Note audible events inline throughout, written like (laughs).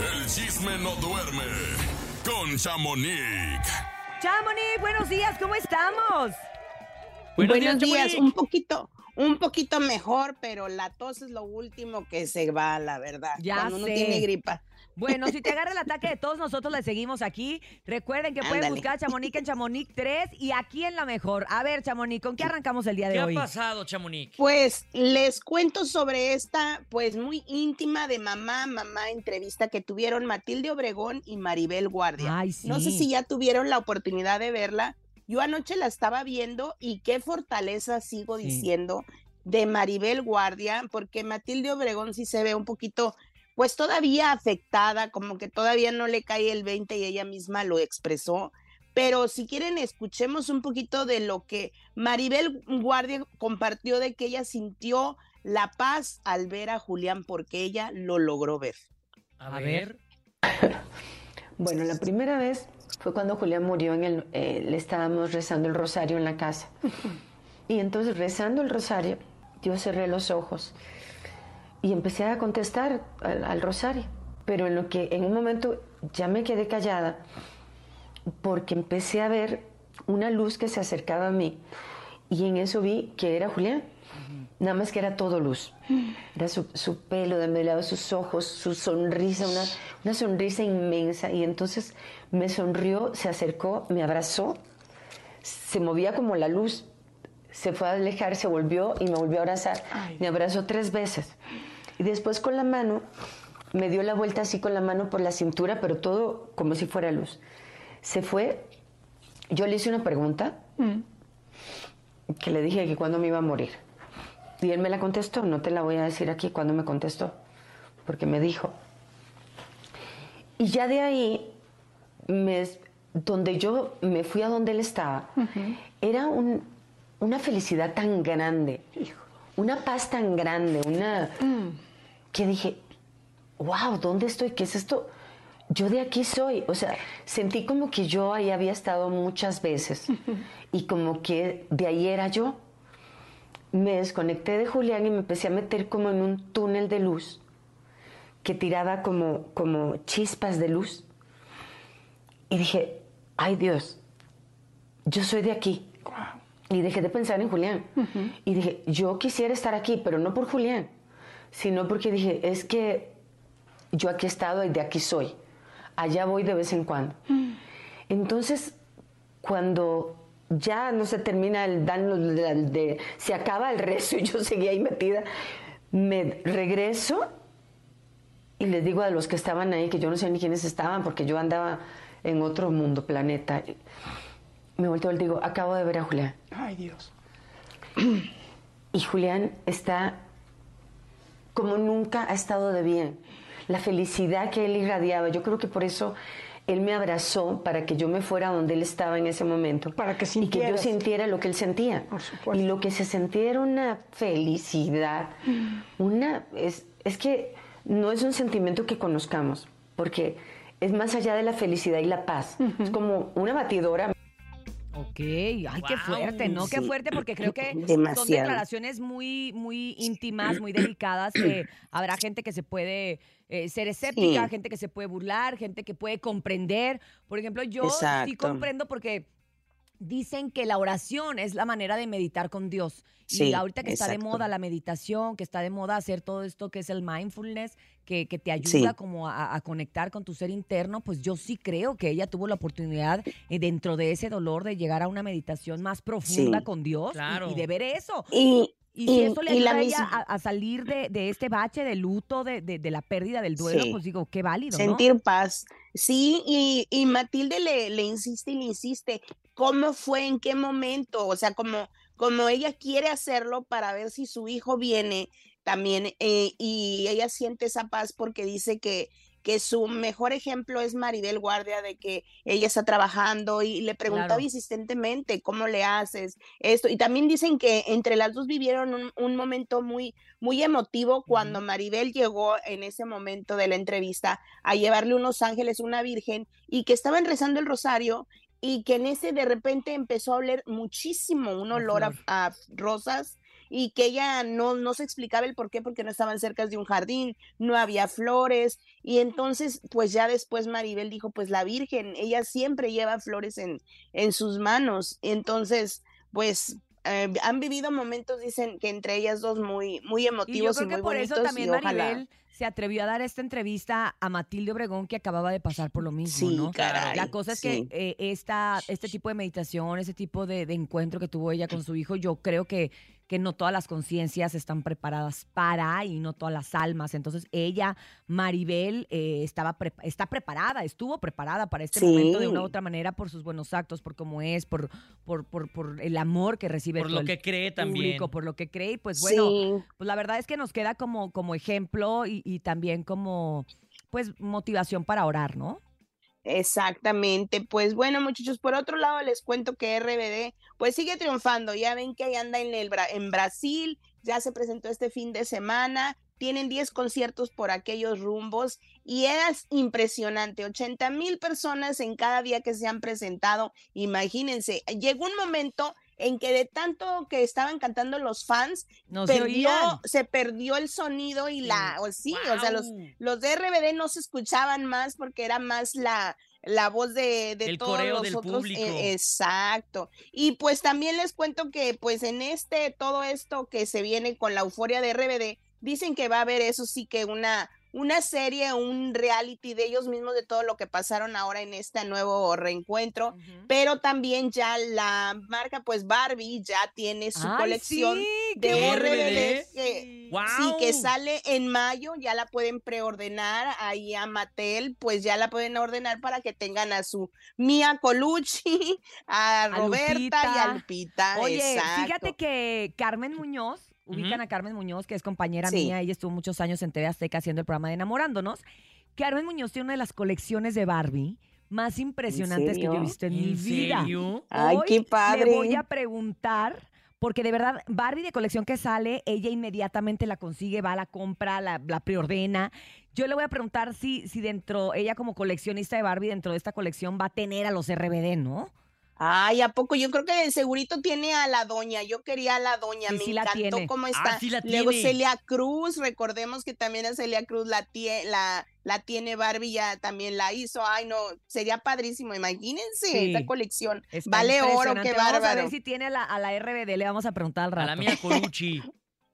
El chisme no duerme con Chamonix. Chamonix, buenos días, ¿cómo estamos? Buenos, días, un poquito, un poquito mejor, pero la tos es lo último que se va, la verdad. Ya cuando uno sé. tiene gripa. Bueno, si te agarra el ataque de todos nosotros le seguimos aquí. Recuerden que pueden Ándale. buscar a Chamonix en Chamonix 3 y aquí en La Mejor. A ver, Chamonix, ¿con qué arrancamos el día de ¿Qué hoy? ha pasado, Chamonix? Pues les cuento sobre esta, pues muy íntima de mamá, mamá entrevista que tuvieron Matilde Obregón y Maribel Guardia. Ay, sí. No sé si ya tuvieron la oportunidad de verla. Yo anoche la estaba viendo y qué fortaleza sigo Sí. diciendo de Maribel Guardia, porque Matilde Obregón sí se ve un poquito, pues todavía afectada, como que todavía no le cae el 20 y ella misma lo expresó. Pero si quieren, escuchemos un poquito de lo que Maribel Guardia compartió de que ella sintió la paz al ver a Julián porque ella lo logró ver. A, ver. (coughs) Bueno, la primera vez fue cuando Julián murió, en el, eh, le estábamos rezando el rosario en la casa. (laughs) Y entonces rezando el rosario, yo cerré los ojos y empecé a contestar al, al rosario. Pero en lo que en un momento ya me quedé callada porque empecé a ver una luz que se acercaba a mí y en eso vi que era Julián. Nada más que era todo luz. Era su, su pelo de mi lado, sus ojos, su sonrisa, una, una sonrisa inmensa. Y entonces me sonrió, se acercó, me abrazó, se movía como la luz, se fue a alejar, se volvió y me volvió a abrazar. Me abrazó tres veces. Y después con la mano, me dio la vuelta así con la mano por la cintura, pero todo como si fuera luz. Se fue, yo le hice una pregunta que le dije que cuándo me iba a morir. Y él me la contestó, no te la voy a decir aquí cuándo me contestó, porque me dijo. Y ya de ahí, me- donde yo me fui a donde él estaba, era un- una felicidad tan grande, una paz tan grande, una que dije, wow, ¿dónde estoy? ¿Qué es esto? Yo de aquí soy. O sea, sentí como que yo ahí había estado muchas veces (laughs) y como que de ahí era yo. Me desconecté de Julián y me empecé a meter como en un túnel de luz que tiraba como, como chispas de luz. Y dije, ay Dios, yo soy de aquí. Y dejé de pensar en Julián. Y dije, yo quisiera estar aquí, pero no por Julián, sino porque dije, es que yo aquí he estado y de aquí soy. Allá voy de vez en cuando. Entonces, cuando ya no se termina el dan de, de- se acaba el rezo y yo seguía ahí metida, me regreso y les digo a los que estaban ahí que yo no sé ni quiénes estaban porque yo andaba en otro mundo, planeta. Me volteo y le digo, acabo de ver a Julián. Ay, Dios. Y Julián está como nunca ha estado de bien. La felicidad que él irradiaba. Yo creo que por eso él me abrazó para que yo me fuera donde él estaba en ese momento. Para que Y que yo sintieras. sintiera lo que él sentía. Por supuesto. Y lo que se sentía era una felicidad. Una, es, es que no es un sentimiento que conozcamos, porque es más allá de la felicidad y la paz. Es como una batidora. Ok, ay, qué fuerte, ¿no? Qué sí. fuerte, porque creo que son declaraciones muy, muy íntimas, muy delicadas, que habrá gente que se puede eh, ser escéptica, Sí. gente que se puede burlar, gente que puede comprender. Por ejemplo, yo sí comprendo porque dicen que la oración es la manera de meditar con Dios. y ahorita que está de moda la meditación, que está de moda hacer todo esto que es el mindfulness, que, que te ayuda Sí. como a, a conectar con tu ser interno, pues yo sí creo que ella tuvo la oportunidad eh, dentro de ese dolor de llegar a una meditación más profunda Sí. con Dios y- Claro. y, de ver eso. Y, Y si eso le ayuda a ella a, a salir de, de este bache de luto, de, de- de la pérdida del duelo, Sí. pues digo, qué válido, ¿no? sentir paz. Sí, y, y Matilde le, le insiste y le insiste, ¿cómo fue? ¿En qué momento? O sea, como, como ella quiere hacerlo para ver si su hijo viene también eh, y ella siente esa paz porque dice que, que su mejor ejemplo es Maribel Guardia, de que ella está trabajando y le preguntaba Claro. insistentemente, ¿cómo le haces esto? Y también dicen que entre las dos vivieron un, un momento muy, muy emotivo cuando Maribel llegó en ese momento de la entrevista a llevarle unos ángeles, una virgen, y que estaban rezando el rosario y que en ese de repente empezó a oler muchísimo un olor a, rosas y que ella no, no se explicaba el por qué, porque no estaban cerca de un jardín, no había flores, y entonces, pues ya después Maribel dijo, pues la Virgen, ella siempre lleva flores en, en sus manos, entonces, pues eh, han vivido momentos, dicen que entre ellas dos muy, muy emotivos y, yo creo que por eso también Maribel se atrevió a dar esta entrevista a Matilde Obregón que acababa de pasar por lo mismo, ¿no? la cosa es que eh, esta, este tipo de meditación, ese tipo de, de encuentro que tuvo ella con su hijo, yo creo que que no todas las conciencias están preparadas para y no todas las almas. Entonces ella, Maribel, eh, estaba está preparada, estuvo preparada para este momento de una u otra manera por sus buenos actos, por cómo es, por, por, por, el amor que recibe. Por lo que cree también. por lo que cree. Y pues bueno, pues la verdad es que nos queda como, como ejemplo y, y también como pues motivación para orar, ¿no? Exactamente, pues bueno muchachos, por otro lado les cuento que RBD pues sigue triunfando, ya ven que ahí anda en, el, en Brasil, ya se presentó este fin de semana, tienen 10 conciertos por aquellos rumbos y es impresionante, 80 mil personas en cada día que se han presentado, imagínense, llegó un momento en que de tanto que estaban cantando los fans, perdió, se, perdió el sonido y la, o sí, o sea, los, los de RBD no se escuchaban más porque era más la, la voz de, de todos los del otros. Público. exacto. Y pues también les cuento que pues en este, todo esto que se viene con la euforia de RBD, dicen que va a haber eso sí que una una serie, un reality de ellos mismos de todo lo que pasaron ahora en este nuevo reencuentro, pero también ya la marca, pues Barbie ya tiene su colección de RBD que, sí, que sale en mayo, ya la pueden preordenar ahí a Mattel, pues ya la pueden ordenar para que tengan a su Mia Colucci, (laughs) a, Roberta y a Lupita. Oye, fíjate que Carmen Muñoz ubican a Carmen Muñoz, que es compañera mía, ella estuvo muchos años en TV Azteca haciendo el programa de Enamorándonos. Carmen Muñoz tiene una de las colecciones de Barbie más impresionantes que yo he visto en, mi vida. Ay, qué padre. Le voy a preguntar porque de verdad, Barbie de colección que sale, ella inmediatamente la consigue, va a la compra, la, la, preordena. Yo le voy a preguntar si, si dentro, ella como coleccionista de Barbie, dentro de esta colección va a tener a los RBD, ¿no? Ay, ¿a poco? Yo creo que el segurito tiene a la doña. Yo quería a la doña. Me encantó cómo ah, está. Luego Celia Cruz, recordemos que también a Celia Cruz la, la, la tiene Barbie, ya también la hizo. Ay, no, sería padrísimo. Imagínense esta colección. vale oro, qué bárbaro. Vamos a ver si tiene a la, a la RBD, le vamos a preguntar al rato. A la mía (laughs) Corucci.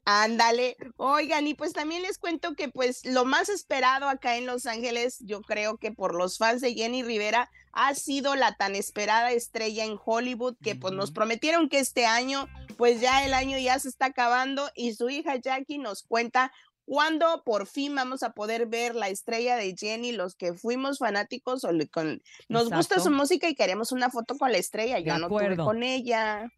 Ándale, oigan, y pues también les cuento que pues lo más esperado acá en Los Ángeles, yo creo que por los fans de Jenny Rivera, ha sido la tan esperada estrella en Hollywood, que pues nos prometieron que este año, pues ya el año ya se está acabando y su hija Jackie nos cuenta cuándo por fin vamos a poder ver la estrella de Jenny, los que fuimos fanáticos o con, nos gusta su música y queremos una foto con la estrella, yo no tuve con ella.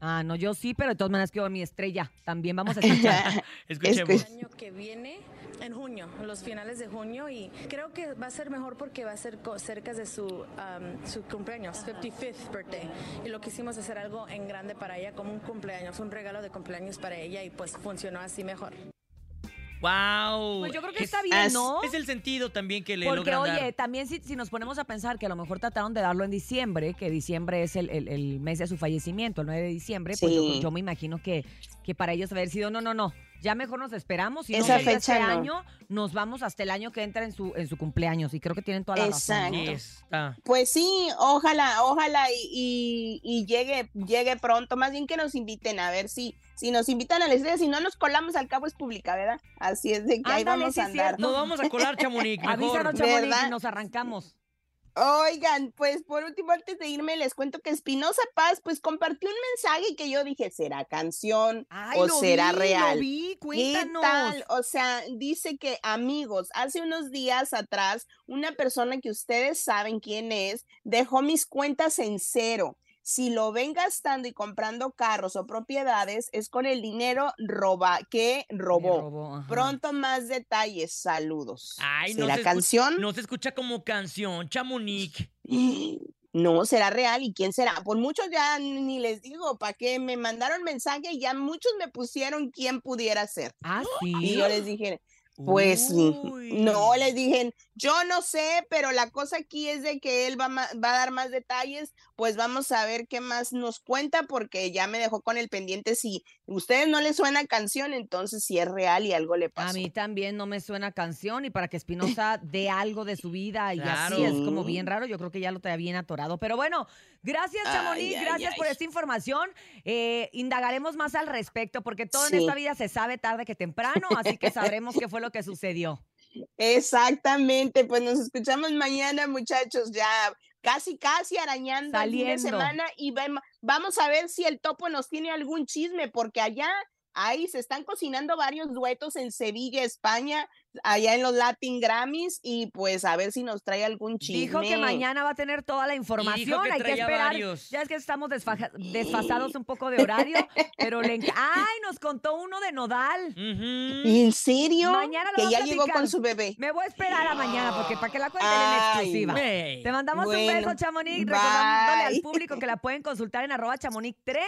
Ah, no, yo sí, pero de todas maneras quiero mi estrella. También vamos a (laughs) escuchar. (laughs) Escuchemos. El año que viene, en junio, los finales de junio, y creo que va a ser mejor porque va a ser cerca de su, um, su cumpleaños, 55th birthday. Y lo quisimos hacer algo en grande para ella, como un cumpleaños, un regalo de cumpleaños para ella, y pues funcionó así mejor. ¡Wow! Pues yo creo que está bien, ¿no? Es el sentido también que le Porque, oye, también si, si, nos ponemos a pensar que a lo mejor trataron de darlo en diciembre, que diciembre es el, el, mes de su fallecimiento, el 9 de diciembre, pues yo, me imagino que, que para ellos haber sido, no, no, no, ya mejor nos esperamos y Esa no fecha este año nos vamos hasta el año que entra en su en su cumpleaños y creo que tienen toda la razón. Pues sí, ojalá, ojalá y, y, llegue llegue pronto, más bien que nos inviten a ver si si nos invitan a la estrella, si no nos colamos al cabo es pública, ¿verdad? Así es de que ahí vamos a andar. No vamos a colar, Chamonix, (laughs) Avísanos, Chamonix, y nos arrancamos. Oigan, pues por último, antes de irme, les cuento que Espinosa Paz, pues compartió un mensaje que yo dije, ¿será canción o será real? vi, cuéntanos. ¿Qué tal? O sea, dice que, amigos, hace unos días atrás, una persona que ustedes saben quién es, dejó mis cuentas en cero si lo ven gastando y comprando carros o propiedades, es con el dinero roba, que robó. Pronto más detalles. Saludos. Ay, no ¿Será canción? No se escucha como canción, Chamonix. (gasps) No, será real. ¿Y quién será? Por muchos ya ni les digo, ¿para qué? Me mandaron mensaje y ya muchos me pusieron quién pudiera ser. Ah, sí. Y yo les dije, pues no, les dije, yo no sé, pero la cosa aquí es de que él va, va, a dar más detalles, pues vamos a ver qué más nos cuenta, porque ya me dejó con el pendiente si, ustedes no les suena canción, entonces si es real y algo le pasó. A mí también no me suena canción y para que (laughs) Espinosa dé algo de su vida y así es como bien raro, yo creo que ya lo traía bien atorado. Pero bueno, gracias Chamonix, gracias por esta información. Eh, indagaremos más al respecto porque todo en esta vida se sabe tarde que temprano, así que sabremos qué fue lo que sucedió. (laughs) Exactamente, pues nos escuchamos mañana muchachos, ya casi, casi arañando el fin de semana y vamos a ver si el topo nos tiene algún chisme, porque allá ahí se están cocinando varios duetos en Sevilla, España allá en los Latin Grammys y pues a ver si nos trae algún chisme. Dijo que mañana va a tener toda la información, hay que esperar. Ya es que estamos desfasados un poco de horario, pero le ¡Ay, nos contó uno de Nodal! ¿En serio? Mañana lo que ya llegó con su bebé. Me voy a esperar a mañana porque para que la cuenten en exclusiva. Te mandamos un beso, Chamonix, recordándole al público que la pueden consultar en arroba chamonix 3